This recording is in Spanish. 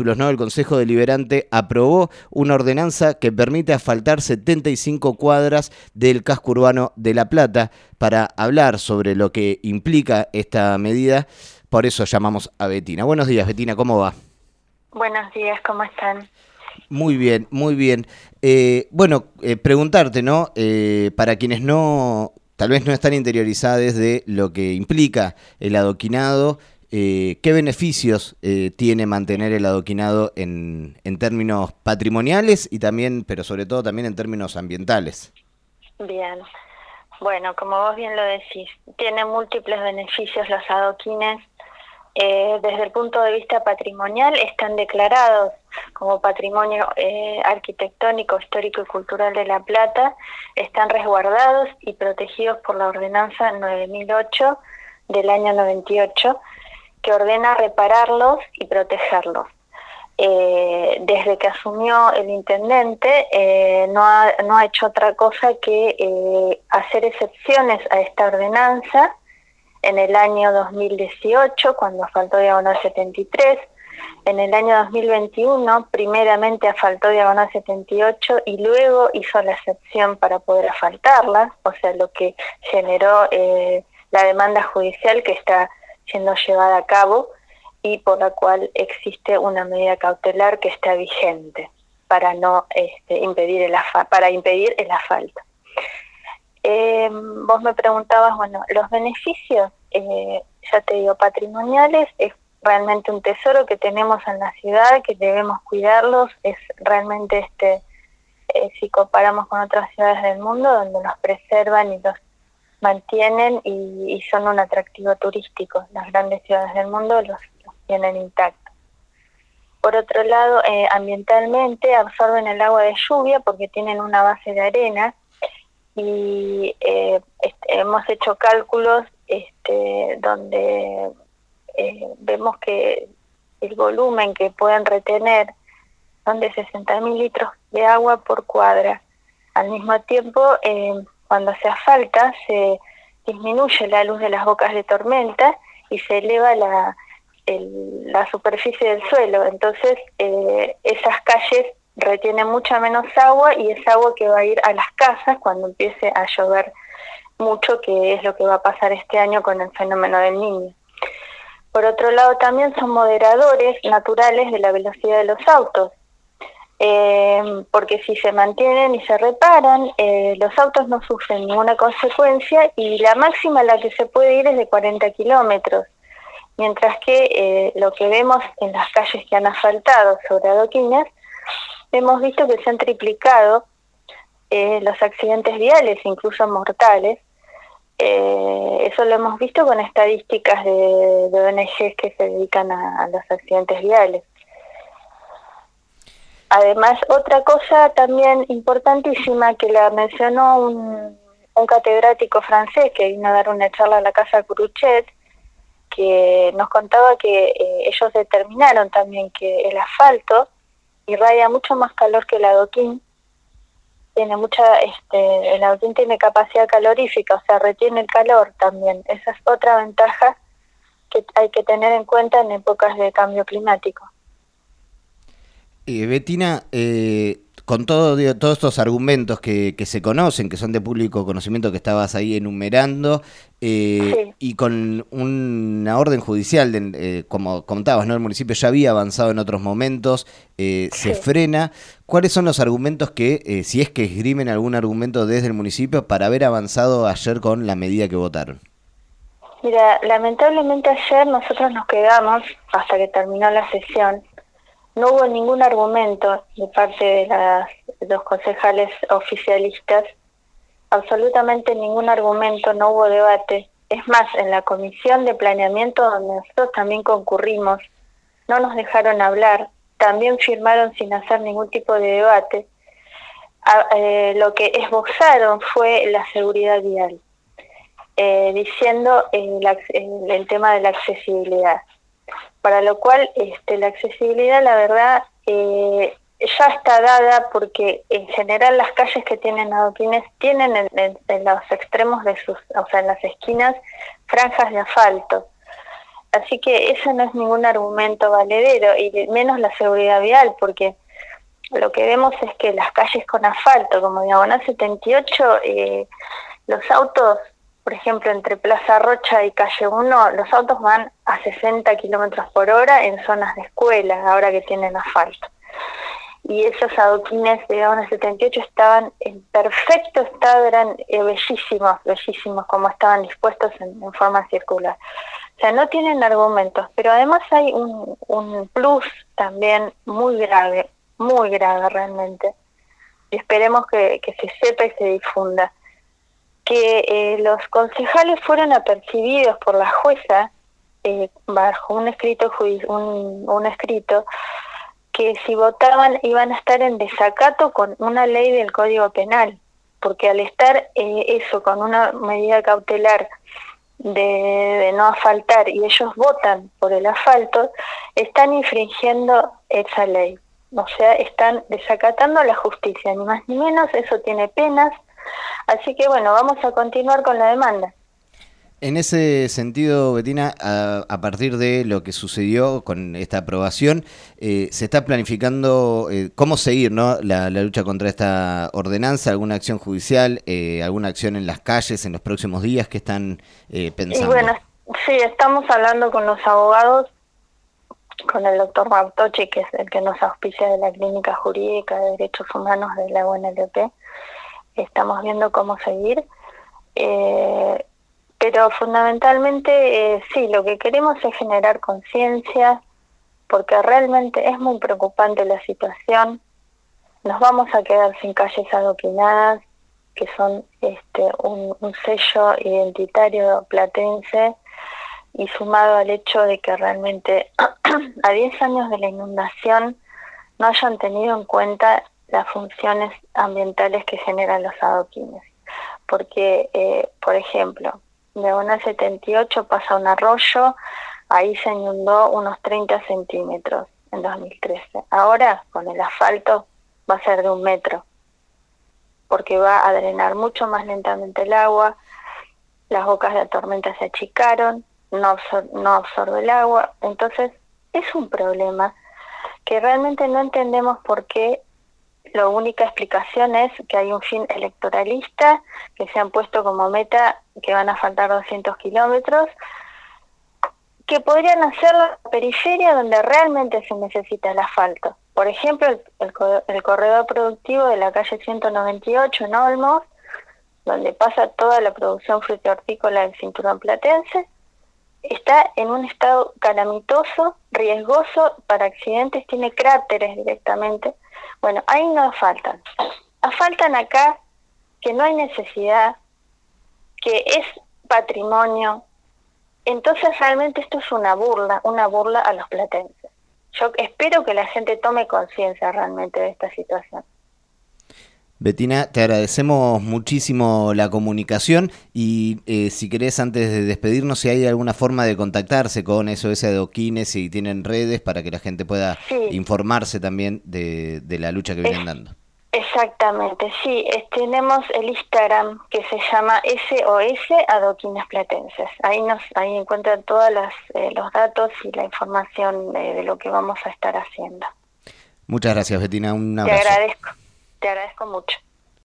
títulos, ¿no? El Consejo Deliberante aprobó una ordenanza que permite asfaltar 75 cuadras del casco urbano de La Plata para hablar sobre lo que implica esta medida. Por eso llamamos a Betina. Buenos días, Betina, ¿cómo va? Buenos días, ¿cómo están? Muy bien, muy bien. Eh, bueno, eh, preguntarte, ¿no? Eh, para quienes no, tal vez no están interiorizados de lo que implica el adoquinado, ¿qué beneficios tiene mantener el adoquinado en, en términos patrimoniales y también, pero sobre todo también en términos ambientales? Bien. Bueno, como vos bien lo decís, tiene múltiples beneficios los adoquines eh, desde el punto de vista patrimonial están declarados como patrimonio eh, arquitectónico, histórico y cultural de La Plata, están resguardados y protegidos por la ordenanza 9008 del año 98, que ordena repararlos y protegerlos. Eh, desde que asumió el intendente, no, ha, no ha hecho otra cosa que hacer excepciones a esta ordenanza en el año 2018, cuando asfaltó diagonal 73, en el año 2021 primeramente asfaltó diagonal 78 y luego hizo la excepción para poder asfaltarla, o sea, lo que generó eh, la demanda judicial que está siendo llevada a cabo y por la cual existe una medida cautelar que está vigente para no este, impedir el para impedir el asfalto. Eh, vos me preguntabas, bueno, los beneficios, eh, ya te digo, patrimoniales, es realmente un tesoro que tenemos en la ciudad, que debemos cuidarlos, es realmente este, eh, si comparamos con otras ciudades del mundo, donde los preservan y los mantienen y, son un atractivo turístico. Las grandes ciudades del mundo los, tienen intactos. Por otro lado, eh, ambientalmente absorben el agua de lluvia porque tienen una base de arena y eh, hemos hecho cálculos este, donde eh, vemos que el volumen que pueden retener son de 60.000 litros de agua por cuadra. Al mismo tiempo, eh, cuando se asfalta, se disminuye la luz de las bocas de tormenta y se eleva la, la superficie del suelo. Entonces, esas calles retiene mucha menos agua y es agua que va a ir a las casas cuando empiece a llover mucho, que es lo que va a pasar este año con el fenómeno del niño. Por otro lado, también son moderadores naturales de la velocidad de los autos, eh, porque si se mantienen y se reparan, eh, los autos no sufren ninguna consecuencia y la máxima a la que se puede ir es de 40 kilómetros, mientras que eh, lo que vemos en las calles que han asfaltado sobre adoquines hemos visto que se han triplicado eh, los accidentes viales, incluso mortales. Eso lo hemos visto con estadísticas de, ONGs que se dedican a, los accidentes viales. Además, otra cosa también importantísima que la mencionó un, catedrático francés que vino a dar una charla a la Casa Cruchet, que nos contaba que eh, ellos determinaron también que el asfalto irradia mucho más calor que el adoquín. Tiene mucha, este, el adoquín tiene capacidad calorífica, o sea, retiene el calor también. Esa es otra ventaja que hay que tener en cuenta en épocas de cambio climático. Eh, Betina, eh, con todo, todos estos argumentos que, se conocen, que son de público conocimiento que estabas ahí enumerando, eh, y con una orden judicial, eh, como contabas, ¿no? el municipio ya había avanzado en otros momentos, se frena. ¿Cuáles son los argumentos que, si es que esgrimen algún argumento desde el municipio, para haber avanzado ayer con la medida que votaron? Mira, lamentablemente ayer nosotros nos quedamos, hasta que terminó la sesión, no hubo ningún argumento de parte de, los concejales oficialistas, absolutamente ningún argumento, no hubo debate. Es más, en la comisión de planeamiento donde nosotros también concurrimos, no nos dejaron hablar, también firmaron sin hacer ningún tipo de debate. Eh, lo que esbozaron fue la seguridad vial, eh, diciendo el tema de la accesibilidad para lo cual este, la accesibilidad, la verdad, eh, ya está dada porque en general las calles que tienen adoquines tienen en, los extremos de sus, o sea, en las esquinas, franjas de asfalto. Así que eso no es ningún argumento valedero, y menos la seguridad vial, porque lo que vemos es que las calles con asfalto, como Diagonal 78, eh, los autos, por ejemplo, entre Plaza Rocha y Calle 1, los autos van a 60 kilómetros por hora en zonas de escuela, ahora que tienen asfalto. Y esos adoquines de Diagonal 78 estaban en perfecto estado, eran eh, bellísimos, bellísimos, como estaban dispuestos en forma circular. O sea, no tienen argumentos, pero además hay un, un plus también muy grave, muy grave realmente, y esperemos que, se sepa y se difunda, que eh, los concejales fueron apercibidos por la jueza eh, bajo un escrito, un, un escrito que si votaban iban a estar en desacato con una ley del Código Penal, porque al estar eh, eso con una medida cautelar de, no asfaltar y ellos votan por el asfalto, están infringiendo esa ley. O sea, están desacatando la justicia, ni más ni menos, eso tiene penas. Así que bueno, vamos a continuar con la demanda. En ese sentido, Betina, a, partir de lo que sucedió con esta aprobación, eh, se está planificando eh, cómo seguir ¿no? La, lucha contra esta ordenanza, alguna acción judicial, eh, alguna acción en las calles en los próximos días que están pensando. Y bueno, sí, estamos hablando con los abogados, con el doctor Martochi, que es el que nos auspicia de la Clínica Jurídica de Derechos Humanos de la UNLP. Estamos viendo cómo seguir. Eh, pero fundamentalmente eh, sí, lo que queremos es generar conciencia, porque realmente es muy preocupante la situación. Nos vamos a quedar sin calles adoquinadas, que son este, un, sello identitario platense, y sumado al hecho de que realmente a 10 años de la inundación no hayan tenido en cuenta las funciones ambientales que generan los adoquines. Porque, eh, por ejemplo, diagonal 78 pasa un arroyo, ahí se inundó unos 30 centímetros en 2013. Ahora, con el asfalto, va a ser de un metro, porque va a drenar mucho más lentamente el agua, las bocas de la tormenta se achicaron, no, no absorbe el agua, entonces es un problema que realmente no entendemos por qué la única explicación es que hay un fin electoralista, que se han puesto como meta que van a faltar 200 kilómetros, que podrían hacer la periferia donde realmente se necesita el asfalto. Por ejemplo, el, corredor productivo de la calle 198 en Olmos, donde pasa toda la producción hortícola del cinturón platense, está en un estado calamitoso, riesgoso para accidentes, tiene cráteres directamente. Bueno, ahí no faltan. Faltan acá que no hay necesidad, que es patrimonio. Entonces realmente esto es una burla, una burla a los platenses. Yo espero que la gente tome conciencia realmente de esta situación. Betina, te agradecemos muchísimo la comunicación y eh, si querés antes de despedirnos, si hay alguna forma de contactarse con SOS Adoquines, si tienen redes para que la gente pueda informarse también de, la lucha que vienen dando. Exactamente, sí, tenemos el Instagram que se llama SOS Adoquines Platenses. Ahí nos ahí encuentran todos eh, los datos y la información de, de, lo que vamos a estar haciendo. Muchas gracias, Betina. Un abrazo. Te agradezco. Te agradezco mucho.